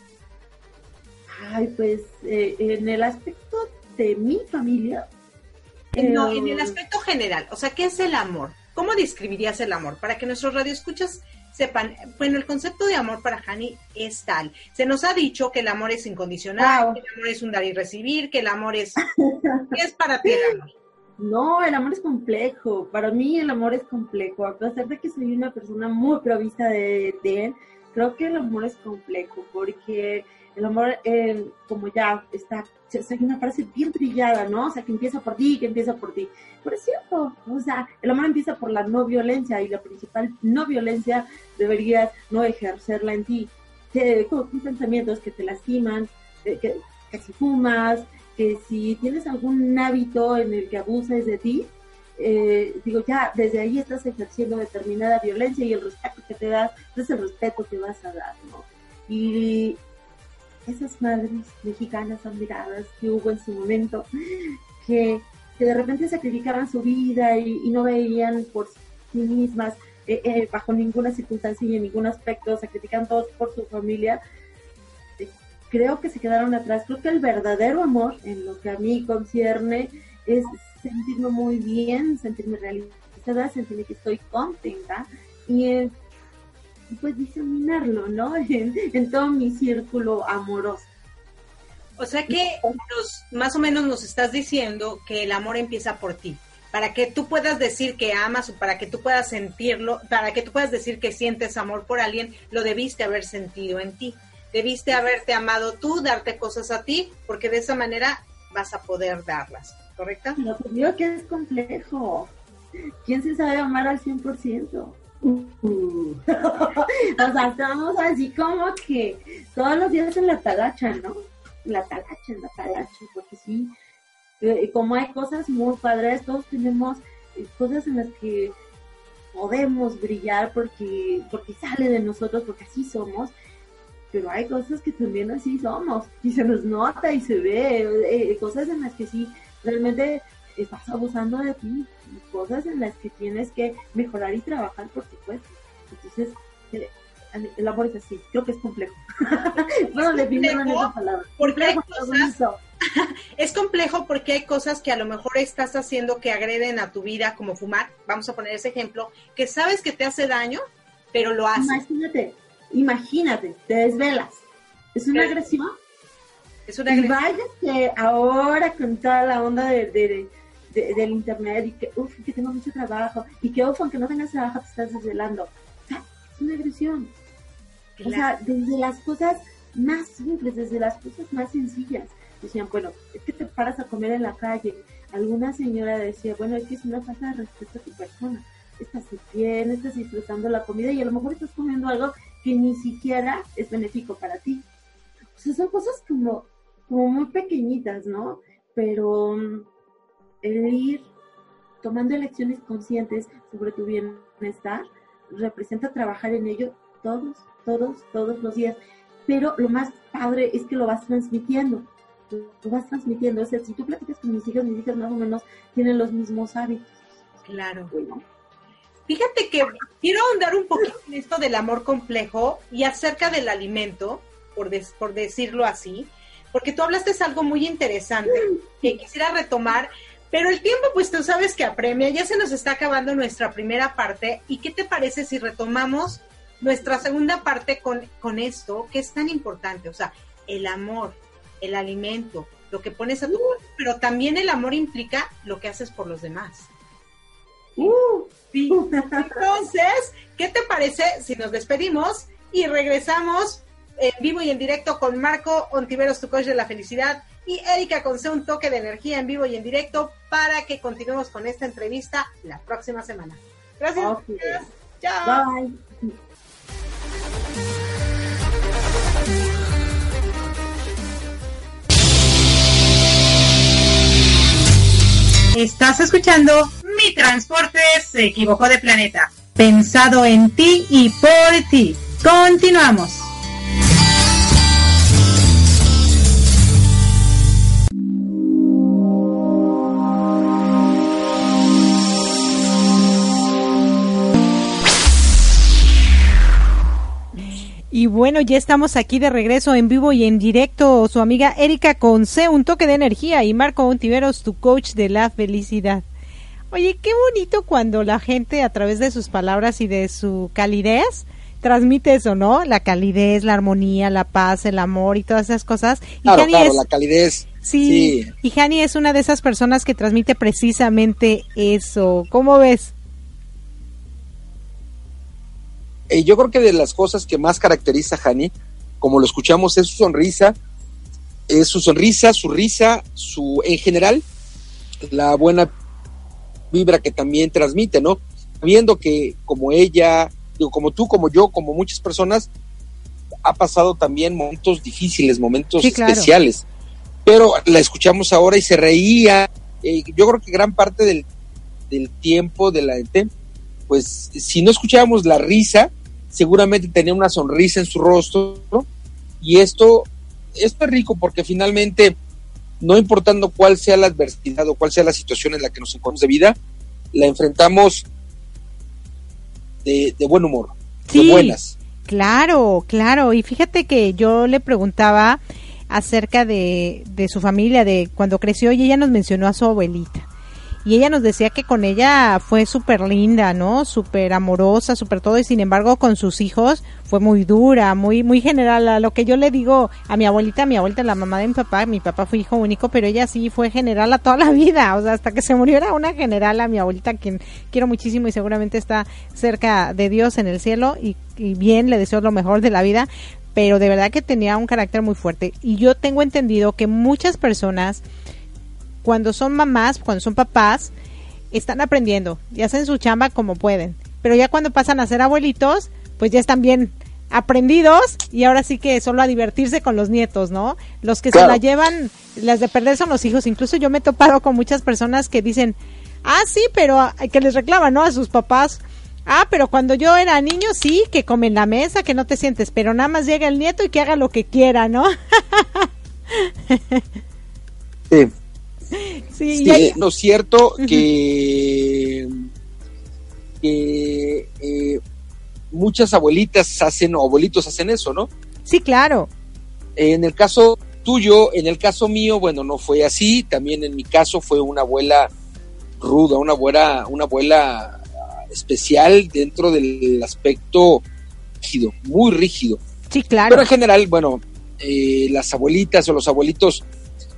Ay, pues eh, en el aspecto de mi familia, no, en el aspecto general, o sea, ¿qué es el amor? ¿Cómo describirías el amor? Para que nuestros radioescuchas sepan, bueno, el concepto de amor para Hani es tal. Se nos ha dicho que el amor es incondicional, que el amor es un dar y recibir, que el amor es... ¿Qué es para ti el amor? No, el amor es complejo. Para mí el amor es complejo. A pesar de que soy una persona muy provista de, de él, creo que el amor es complejo porque el amor, eh, como ya está, hay una frase bien brillada, ¿no? O sea, que empieza por ti, que empieza por ti. Pero es cierto, o sea, el amor empieza por la no violencia y la principal no violencia deberías no ejercerla en ti. Que, pensamientos que te lastiman, que, que si fumas, que si tienes algún hábito en el que abuses de ti, eh, digo, ya desde ahí estás ejerciendo determinada violencia y el respeto que te das es el respeto que vas a dar, ¿no? Y esas madres mexicanas admiradas que hubo en su momento, que, que de repente sacrificaban su vida y, no veían por sí mismas, eh, eh, bajo ninguna circunstancia y en ningún aspecto, sacrifican todos por su familia, creo que se quedaron atrás. Creo que el verdadero amor, en lo que a mí concierne, es sentirme muy bien, sentirme realizada, sentirme que estoy contenta y pues diseminarlo, ¿no? En, todo mi círculo amoroso. O sea que nos, más o menos nos estás diciendo que el amor empieza por ti. Para que tú puedas decir que amas o para que tú puedas sentirlo, para que tú puedas decir que sientes amor por alguien, lo debiste haber sentido en ti. Debiste haberte amado tú, darte cosas a ti, porque de esa manera vas a poder darlas. ¿correcto? Lo que digo que es complejo. ¿Quién se sabe amar al 100%? Uh. o sea, estamos así como que todos los días en la talacha, ¿no? La talacha, la talacha, porque sí, eh, como hay cosas muy padres, todos tenemos eh, cosas en las que podemos brillar porque, porque sale de nosotros, porque así somos, pero hay cosas que también así somos, y se nos nota y se ve, eh, cosas en las que sí realmente estás abusando de ti, cosas en las que tienes que mejorar y trabajar, por supuesto. Entonces, eh, el amor es así, creo que es complejo. bueno, definirlo en esa palabra. Porque hay cosas, es complejo porque hay cosas que a lo mejor estás haciendo que agreden a tu vida, como fumar, vamos a poner ese ejemplo, que sabes que te hace daño, pero lo haces. Imagínate, imagínate, te desvelas. ¿Es una agresión? y vaya que ahora con toda la onda de, del internet y que, uff, que tengo mucho trabajo y que, uff, aunque no tengas trabajo te estás desvelando. O sea, es una agresión. O sea, desde las cosas más simples, desde las cosas más sencillas. Decían, bueno, es que te paras a comer en la calle. Alguna señora decía, bueno, es que es una falta de respeto a tu persona. Estás bien, estás disfrutando la comida y a lo mejor estás comiendo algo que ni siquiera es benéfico para ti. O sea, son cosas como como muy pequeñitas, ¿no? Pero mm, el ir tomando elecciones conscientes sobre tu bienestar representa trabajar en ello todos, todos, todos los días. Pero lo más padre es que lo vas transmitiendo. Lo vas transmitiendo. O sea, si tú platicas con mis hijas, mis hijas más o menos tienen los mismos hábitos. Claro. Fíjate que quiero ahondar un poquito en esto del amor complejo y acerca del alimento, por, por decirlo así porque tú hablaste es algo muy interesante que quisiera retomar, pero el tiempo, pues tú sabes que apremia, ya se nos está acabando nuestra primera parte, ¿y qué te parece si retomamos nuestra segunda parte con, con esto, que es tan importante? O sea, el amor, el alimento, lo que pones a tu cuerpo, pero también el amor implica lo que haces por los demás. Uh. Entonces, ¿qué te parece si nos despedimos y regresamos en vivo y en directo con Marco Ontiveros, tu coach de la felicidad, y Erika con un toque de energía en vivo y en directo para que continuemos con esta entrevista la próxima semana. Gracias. Chao. Bye. Estás escuchando Mi Transporte se equivocó de planeta. Pensado en ti y por ti. Continuamos. Y bueno, ya estamos aquí de regreso en vivo y en directo. Su amiga Erika Conce, un toque de energía, y Marco Ontiveros, tu coach de la felicidad. Oye, qué bonito cuando la gente, a través de sus palabras y de su calidez, transmite eso, ¿no? La calidez, la armonía, la paz, el amor y todas esas cosas. Y claro, claro, la calidez. Sí, sí, y Hani es una de esas personas que transmite precisamente eso. ¿Cómo ves? Yo creo que de las cosas que más caracteriza a Hani como lo escuchamos, es su sonrisa, es su sonrisa, su risa, su, en general, la buena vibra que también transmite, ¿no? Viendo que como ella, digo, como tú, como yo, como muchas personas, ha pasado también momentos difíciles, momentos especiales. Pero la escuchamos ahora y se reía. Eh, yo creo que gran parte del, del tiempo de la gente, pues si no escuchábamos la risa, seguramente tenía una sonrisa en su rostro, ¿no? Y esto, esto es rico porque finalmente, no importando cuál sea la adversidad o cuál sea la situación en la que nos encontramos de vida, la enfrentamos de, buen humor, de buenas. Claro, claro. Y fíjate que yo le preguntaba acerca de, de su familia, de cuando creció, y ella nos mencionó a su abuelita y ella nos decía que con ella fue súper linda, ¿no? Súper amorosa, súper todo y sin embargo con sus hijos fue muy dura, muy muy general. A lo que yo le digo a mi abuelita, a mi abuelita, la mamá de mi papá, mi papá fue hijo único, pero ella sí fue general a toda la vida, o sea, hasta que se murió era una general a mi abuelita, quien quiero muchísimo y seguramente está cerca de Dios en el cielo y, y bien, le deseo lo mejor de la vida, pero de verdad que tenía un carácter muy fuerte. Y yo tengo entendido que muchas personas cuando son mamás, cuando son papás, están aprendiendo y hacen su chamba como pueden. Pero ya cuando pasan a ser abuelitos, pues ya están bien aprendidos y ahora sí que solo a divertirse con los nietos, ¿no? Los que se la llevan, las de perder son los hijos. Incluso yo me he topado con muchas personas que dicen, ah, sí, pero que les reclaman, ¿no? A sus papás. Ah, pero cuando yo era niño, sí, que comen la mesa, que no te sientes, pero nada más llega el nieto y que haga lo que quiera, ¿no? sí. Sí, sí no es cierto que, eh, muchas abuelitas hacen o abuelitos hacen eso, ¿no? Sí, claro. En el caso tuyo, en el caso mío, bueno, no fue así. También en mi caso fue una abuela ruda, una abuela, una abuela especial dentro del aspecto rígido, muy rígido. Sí, claro. Pero en general, bueno, eh, las abuelitas o los abuelitos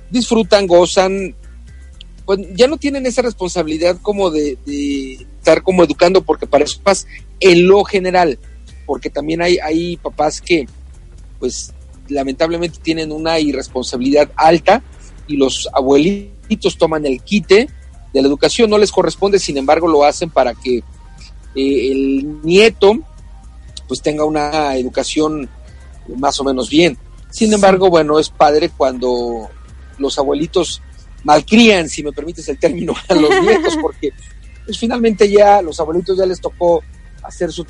disfrutan, gozan, pues ya no tienen esa responsabilidad como de, estar como educando, porque para esos papás, en lo general, porque también hay, hay papás que, pues, lamentablemente tienen una irresponsabilidad alta y los abuelitos toman el quite de la educación, no les corresponde, sin embargo, lo hacen para que eh, el nieto, pues, tenga una educación más o menos bien. Sin embargo, bueno, es padre cuando los abuelitos malcrían, si me permites el término, a los nietos, porque pues finalmente ya los abuelitos ya les tocó hacer su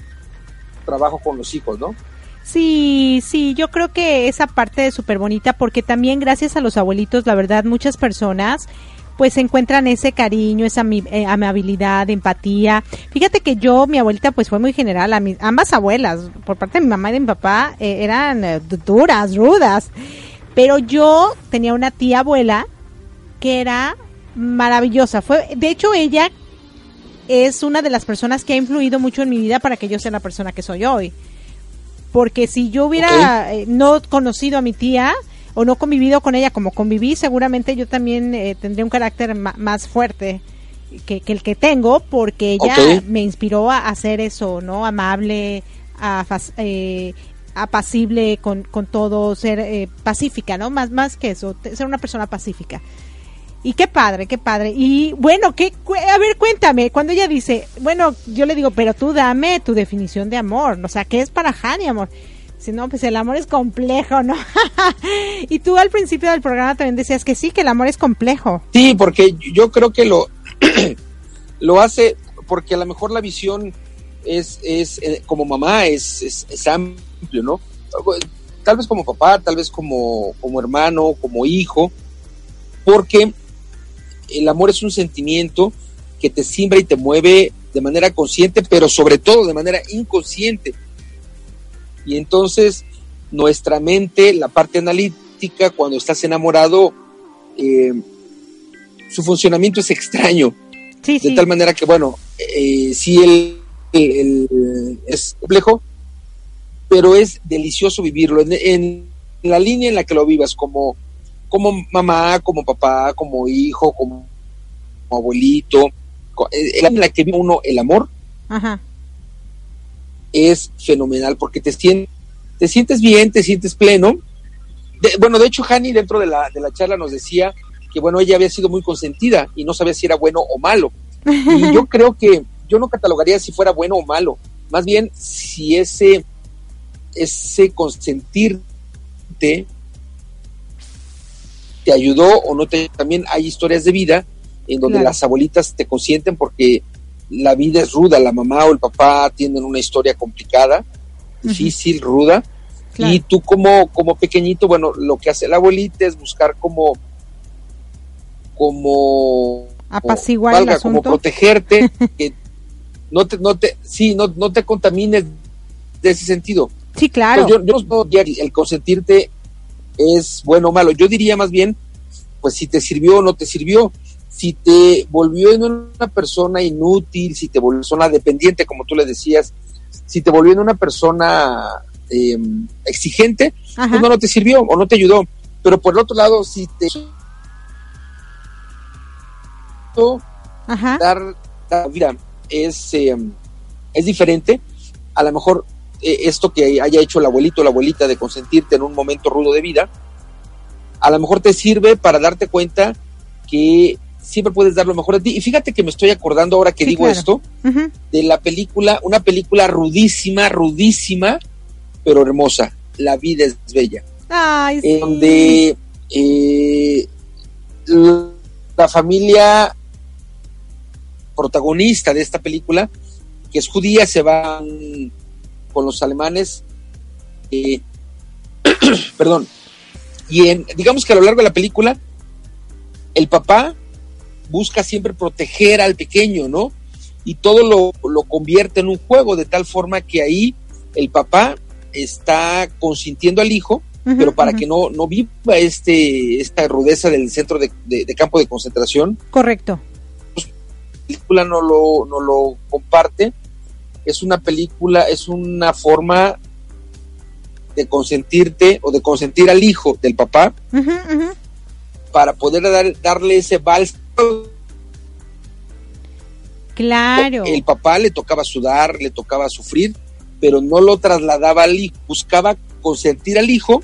trabajo con los hijos, ¿no? Sí, sí, yo creo que esa parte es súper bonita porque también gracias a los abuelitos, la verdad, muchas personas pues encuentran ese cariño, esa eh, amabilidad, empatía. Fíjate que yo, mi abuelita, pues fue muy general. A ambas abuelas, por parte de mi mamá y de mi papá, eh, eran eh, duras, rudas. Pero yo tenía una tía abuela que era maravillosa. Fue, de hecho, ella es una de las personas que ha influido mucho en mi vida para que yo sea la persona que soy hoy. Porque si yo hubiera eh, no conocido a mi tía o no convivido con ella como conviví, seguramente yo también eh, tendría un carácter más fuerte que, el que tengo, porque ella me inspiró a hacer eso, ¿no? Amable, a, eh, apacible con, con todo, ser pacífica, ¿no? Más, más que eso, ser una persona pacífica. Y qué padre, qué padre. Y bueno, qué, a ver, cuéntame, cuando ella dice, bueno, yo le digo, pero tú dame tu definición de amor, o sea, ¿qué es para Hani amor? Si no, pues el amor es complejo, ¿no? y tú al principio del programa también decías que sí, que el amor es complejo. Sí, porque yo creo que lo, lo hace, porque a lo mejor la visión es, es eh, como mamá, es, es, es amplio, ¿no? Tal vez como papá, tal vez como, como hermano, como hijo, porque el amor es un sentimiento que te simbra y te mueve de manera consciente, pero sobre todo de manera inconsciente. Y entonces nuestra mente, la parte analítica, cuando estás enamorado, eh, su funcionamiento es extraño. de tal manera que, bueno, eh, sí el, es complejo, pero es delicioso vivirlo. en, la línea en la que lo vivas, como como mamá, como papá, como hijo, como, abuelito, en la que vive uno el amor, es fenomenal porque te sientes, te sientes bien, te sientes pleno. bueno, de hecho, Hani dentro de la, de la charla nos decía que, bueno, ella había sido muy consentida y no sabía si era bueno o malo. Y yo creo que yo no catalogaría si fuera bueno o malo, más bien si ese, ese consentirte te ayudó o no te también hay historias de vida en donde las abuelitas te consienten porque la vida es ruda, la mamá o el papá tienen una historia complicada, difícil, ruda, y tú como, como pequeñito, bueno, lo que hace la abuelita es buscar como, como, apaciguar el como protegerte, que no te, no te, sí, no, no te contamines de ese sentido. Sí, claro. yo, yo el consentirte es bueno o malo. Yo diría más bien, pues si te sirvió o no te sirvió si te volvió en una persona inútil, si te volvió una persona dependiente, como tú le decías, si te volvió en una persona em, exigente, pues no, no te sirvió o no te ayudó. Pero por el otro lado, si te dar, mira, es, em, es diferente, a lo mejor eh, esto que haya hecho el abuelito o la abuelita de consentirte en un momento rudo de vida, a lo mejor te sirve para darte cuenta que siempre puedes dar lo mejor de ti. Y fíjate que me estoy acordando ahora que digo esto, de la película, una película rudísima, rudísima, pero hermosa. La vida es bella. Ay, sí. Donde eh, la familia protagonista de esta película, que es judía, se va con los alemanes. Eh, perdón. Y en, digamos que a lo largo de la película, el papá busca siempre proteger al pequeño, ¿no? Y todo lo, lo convierte en un juego, de tal forma que ahí el papá está consintiendo al hijo, pero para que no, no viva este, esta rudeza del centro de, campo de concentración. Correcto. Pues, la película no lo, no lo comparte. Es una película, es una forma de consentirte o de consentir al hijo del papá para poder dar, darle ese vals Claro. El papá le tocaba sudar, le tocaba sufrir, pero no lo trasladaba al hijo, buscaba consentir al hijo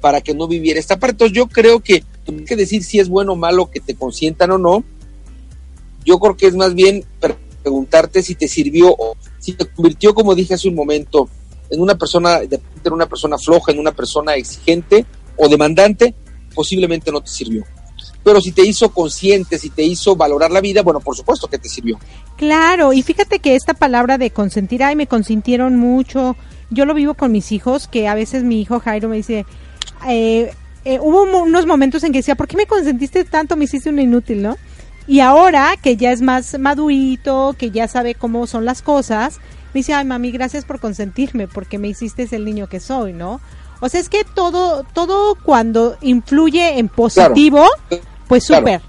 para que no viviera esta parte. Entonces yo creo que, hay que decir si es bueno o malo que te consientan o no, yo creo que es más bien preguntarte si te sirvió o si te convirtió, como dije hace un momento, en una persona, en una persona floja, en una persona exigente o demandante, posiblemente no te sirvió pero si te hizo consciente, si te hizo valorar la vida, bueno, por supuesto que te sirvió. Claro, y fíjate que esta palabra de consentir, ay, me consintieron mucho, yo lo vivo con mis hijos, que a veces mi hijo Jairo me dice, eh, eh, hubo unos momentos en que decía, ¿por qué me consentiste tanto? Me hiciste un inútil, ¿no? Y ahora que ya es más madurito, que ya sabe cómo son las cosas, me dice, ay, mami, gracias por consentirme, porque me hiciste el niño que soy, ¿no? O sea, es que todo, todo cuando influye en positivo, pues súper.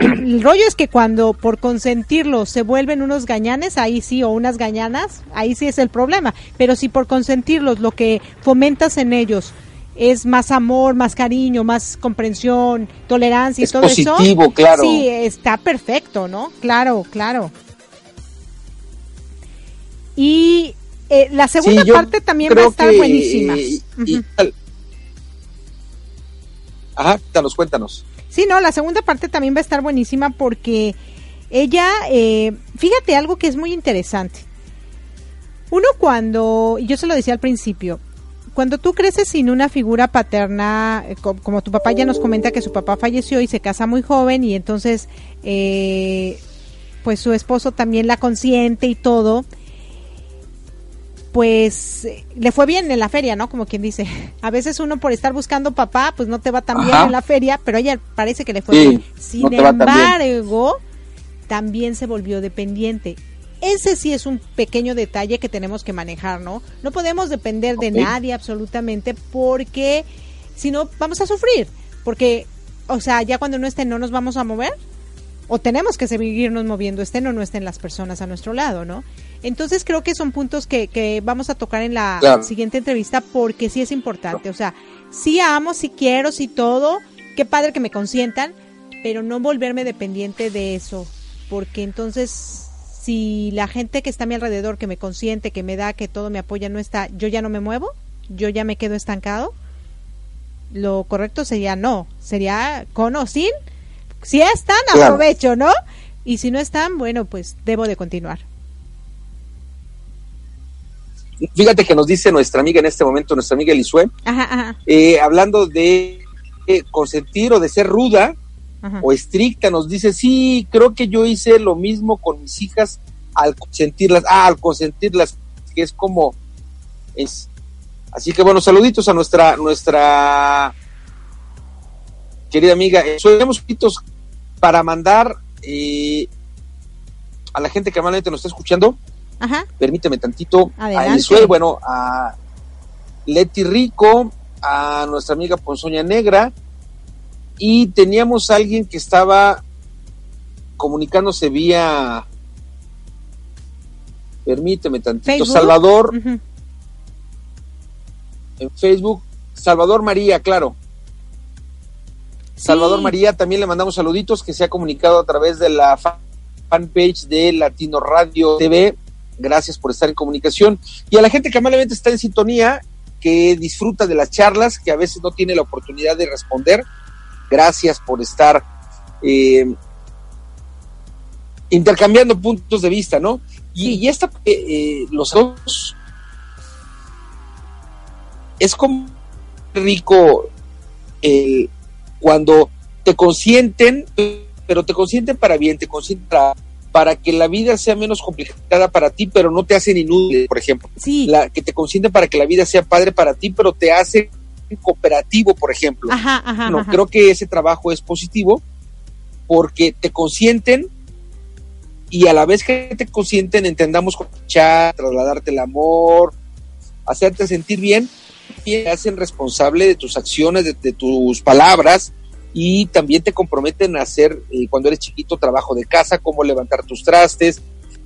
El rollo es que cuando por consentirlo se vuelven unos gañanes, ahí sí, o unas gañanas, ahí sí es el problema. Pero si por consentirlos lo que fomentas en ellos es más amor, más cariño, más comprensión, tolerancia y todo positivo, eso, claro. sí, está perfecto, ¿no? Claro, claro. Y eh, la segunda parte también va a estar buenísima. Ajá, cuéntanos. Sí, no, la segunda parte también va a estar buenísima porque ella, eh, fíjate algo que es muy interesante. Uno cuando, yo se lo decía al principio, cuando tú creces sin una figura paterna, eh, como, tu papá ya nos comenta que su papá falleció y se casa muy joven y entonces, eh, pues su esposo también la consiente y todo, pues le fue bien en la feria, ¿no? Como quien dice. A veces uno por estar buscando papá, pues no te va tan bien en la feria, pero ella parece que le fue bien. Sin embargo, también se volvió dependiente. Ese sí es un pequeño detalle que tenemos que manejar, ¿no? No podemos depender de nadie absolutamente porque si no vamos a sufrir. Porque, o sea, ya cuando no esté no nos vamos a mover o tenemos que seguirnos moviendo, estén o no estén las personas a nuestro lado, ¿no? Entonces creo que son puntos que, que vamos a tocar en la siguiente entrevista porque sí es importante. O sea, sí amo, sí quiero, sí todo. Qué padre que me consientan, pero no volverme dependiente de eso. Porque entonces, si la gente que está a mi alrededor, que me consiente, que me da, que todo me apoya, no está, yo ya no me muevo, yo ya me quedo estancado. Lo correcto sería no, sería con o sin. Si están, aprovecho, ¿no? Y si no están, bueno, pues debo de continuar. Fíjate que nos dice nuestra amiga en este momento, nuestra amiga Elisue, eh, hablando de eh, consentir o de ser ruda o estricta, nos dice, sí, creo que yo hice lo mismo con mis hijas al consentirlas, ah, al consentirlas, que es como es. Así que bueno, saluditos a nuestra, nuestra querida amiga. Eh, Tenemos para mandar eh, a la gente que normalmente nos está escuchando. Ajá. Permíteme tantito. Adelante. A bueno, a Leti Rico, a nuestra amiga Ponzoña Negra. Y teníamos a alguien que estaba comunicándose vía. Permíteme tantito. Salvador. En Facebook. Salvador María, claro. Salvador María, también le mandamos saluditos que se ha comunicado a través de la fanpage de Latino Radio TV. Gracias por estar en comunicación. Y a la gente que amablemente está en sintonía, que disfruta de las charlas, que a veces no tiene la oportunidad de responder. Gracias por estar eh, intercambiando puntos de vista, ¿no? Y, esta, eh, eh, los dos, es como rico el cuando te consienten, pero te consienten para bien, te consienten para, que la vida sea menos complicada para ti, pero no te hacen inútil, por ejemplo. Sí. La, que te consienten para que la vida sea padre para ti, pero te hace cooperativo, por ejemplo. Ajá, ajá, no, creo que ese trabajo es positivo porque te consienten y a la vez que te consienten entendamos escuchar, trasladarte el amor, hacerte sentir bien, te hacen responsable de tus acciones, de, tus palabras y también te comprometen a hacer, eh, cuando eres chiquito, trabajo de casa, cómo levantar tus trastes,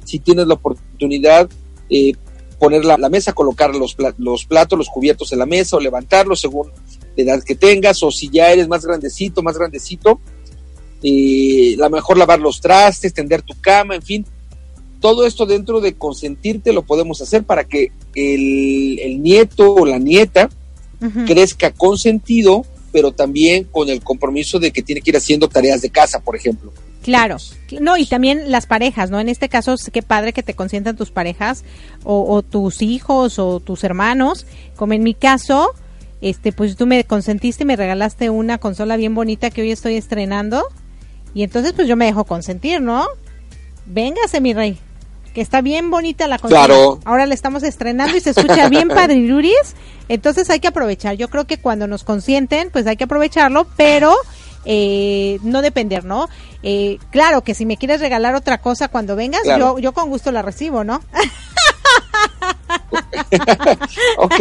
si tienes la oportunidad, eh, poner la, mesa, colocar los, los platos, los cubiertos en la mesa o levantarlos según la edad que tengas, o si ya eres más grandecito, más grandecito, eh, la mejor lavar los trastes, tender tu cama, en fin, todo esto dentro de consentirte lo podemos hacer para que el, nieto o la nieta crezca consentido, pero también con el compromiso de que tiene que ir haciendo tareas de casa, por ejemplo. Claro, no, y también las parejas, ¿no? En este caso, qué padre que te consientan tus parejas o, o tus hijos o tus hermanos, como en mi caso, este, pues tú me consentiste y me regalaste una consola bien bonita que hoy estoy estrenando y entonces pues yo me dejo consentir, ¿no? Véngase, mi rey que está bien bonita la consola. Claro. Ahora la estamos estrenando y se escucha bien padriluris. Entonces hay que aprovechar. Yo creo que cuando nos consienten, pues hay que aprovecharlo, pero eh, no depender, ¿no? Eh, claro que si me quieres regalar otra cosa cuando vengas, yo, yo con gusto la recibo, ¿no? ok,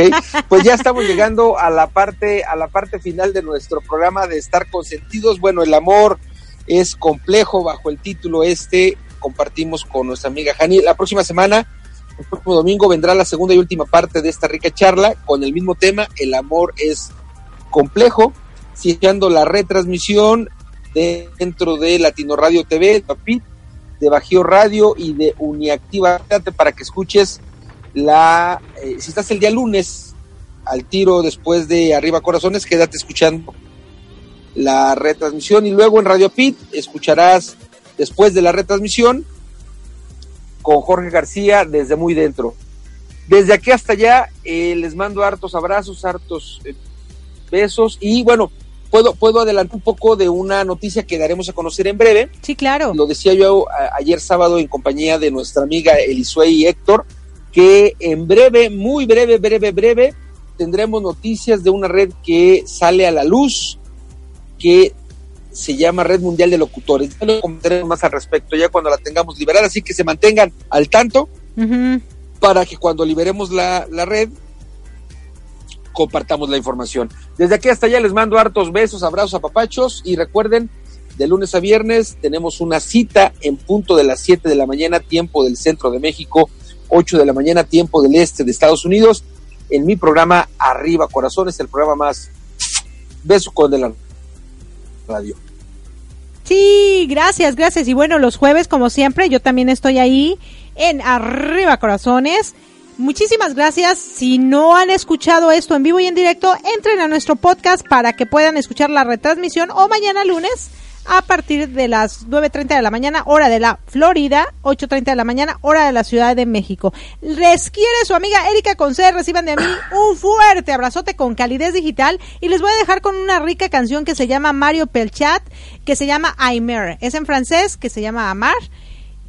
pues ya estamos llegando a la parte a la parte final de nuestro programa de estar consentidos. Bueno, el amor es complejo bajo el título este compartimos con nuestra amiga Jani. La próxima semana, el próximo domingo, vendrá la segunda y última parte de esta rica charla con el mismo tema, el amor es complejo, siguiendo la retransmisión dentro de Latino Radio TV, de Bajío Radio y de Uniactiva para que escuches la, eh, si estás el día lunes al tiro después de Arriba Corazones, quédate escuchando la retransmisión y luego en Radio Pit escucharás después de la retransmisión con Jorge García desde muy dentro. Desde aquí hasta allá eh, les mando hartos abrazos, hartos eh, besos y bueno, puedo, puedo adelantar un poco de una noticia que daremos a conocer en breve. Sí, claro. Lo decía yo ayer sábado en compañía de nuestra amiga Elisue y Héctor, que en breve, muy breve, breve, breve, tendremos noticias de una red que sale a la luz, que se llama Red Mundial de Locutores. Ya lo comentaremos más al respecto ya cuando la tengamos liberada, así que se mantengan al tanto para que cuando liberemos la, la red compartamos la información. Desde aquí hasta allá les mando hartos besos, abrazos a papachos y recuerden, de lunes a viernes tenemos una cita en punto de las 7 de la mañana, tiempo del centro de México, 8 de la mañana, tiempo del este de Estados Unidos, en mi programa Arriba Corazones, el programa más beso con el radio. Sí, gracias, gracias. Y bueno, los jueves, como siempre, yo también estoy ahí en Arriba Corazones Muchísimas gracias. Si no han escuchado esto en vivo y en directo, entren a nuestro podcast para que puedan escuchar la retransmisión o mañana lunes a partir de las 9.30 de la mañana, hora de la Florida, 8.30 de la mañana, hora de la Ciudad de México. Les quiere su amiga Erika Conce, reciban de mí un fuerte abrazote con calidez digital y les voy a dejar con una rica canción que se llama Mario Pelchat, que se llama Aimer. Es en francés, que se llama Amar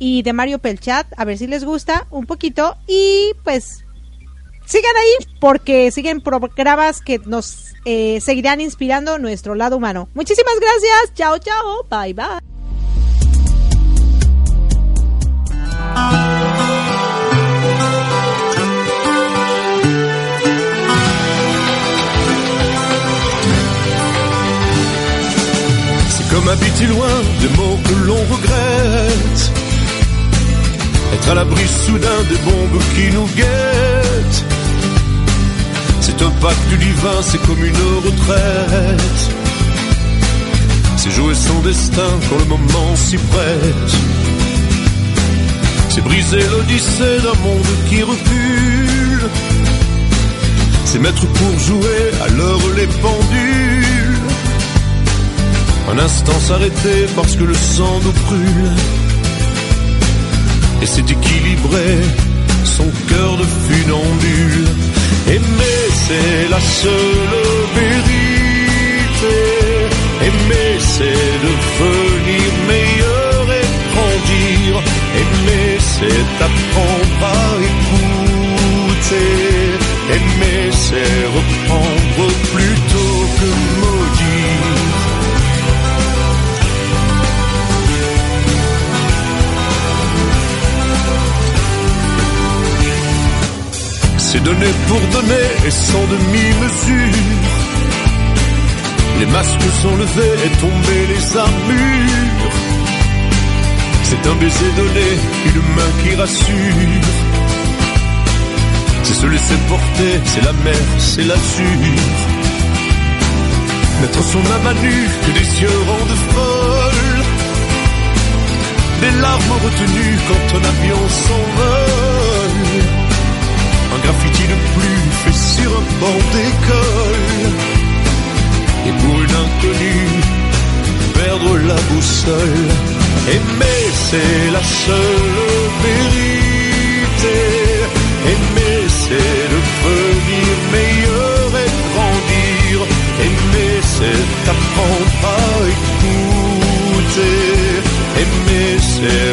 y de Mario Pelchat, a ver si les gusta un poquito y pues sigan ahí porque siguen programas que nos eh, seguirán inspirando nuestro lado humano. Muchísimas gracias, chao chao, bye bye. Être à l'abri soudain des bombes qui nous guettent. C'est un pacte divin, c'est comme une retraite. C'est jouer son destin quand le moment s'y prête. C'est briser l'odyssée d'un monde qui recule. C'est mettre pour jouer à l'heure les pendules. Un instant s'arrêter parce que le sang nous brûle. Et c'est équilibré son cœur de funambule. Aimer, c'est la seule vérité. Aimer, c'est devenir meilleur et grandir. Aimer, c'est apprendre à écouter. Aimer, c'est reprendre plutôt que maudire. C'est donner pour donner et sans demi-mesure. Les masques sont levés et tombés les armures. C'est un baiser donné, une main qui rassure. C'est se laisser porter, c'est la mer, c'est l'azur. Mettre son âme à nu, que des cieux rendent folle. Des larmes retenues quand un avion s'envole. Graffiti de plus fait sur un banc d'école. Et pour une perdre la boussole. Aimer, c'est la seule vérité. Aimer, c'est devenir meilleur et grandir. Aimer, c'est apprendre à écouter. Aimer, c'est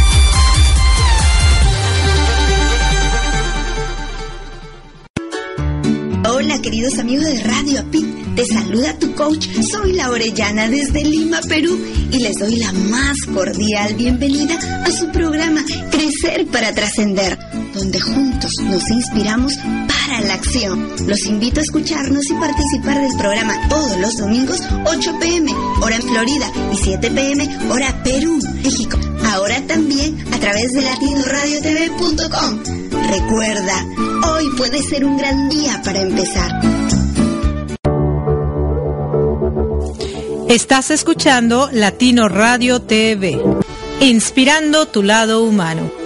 Queridos amigos de Radio API, te saluda tu coach, soy la Orellana desde Lima, Perú y les doy la más cordial bienvenida a su programa Crecer para Trascender, donde juntos nos inspiramos para la acción. Los invito a escucharnos y participar del programa todos los domingos 8 pm hora en Florida y 7 pm hora Perú, México. Ahora también a través de latinoradiotv.com. Recuerda, hoy puede ser un gran día para empezar. Estás escuchando Latino Radio TV, inspirando tu lado humano.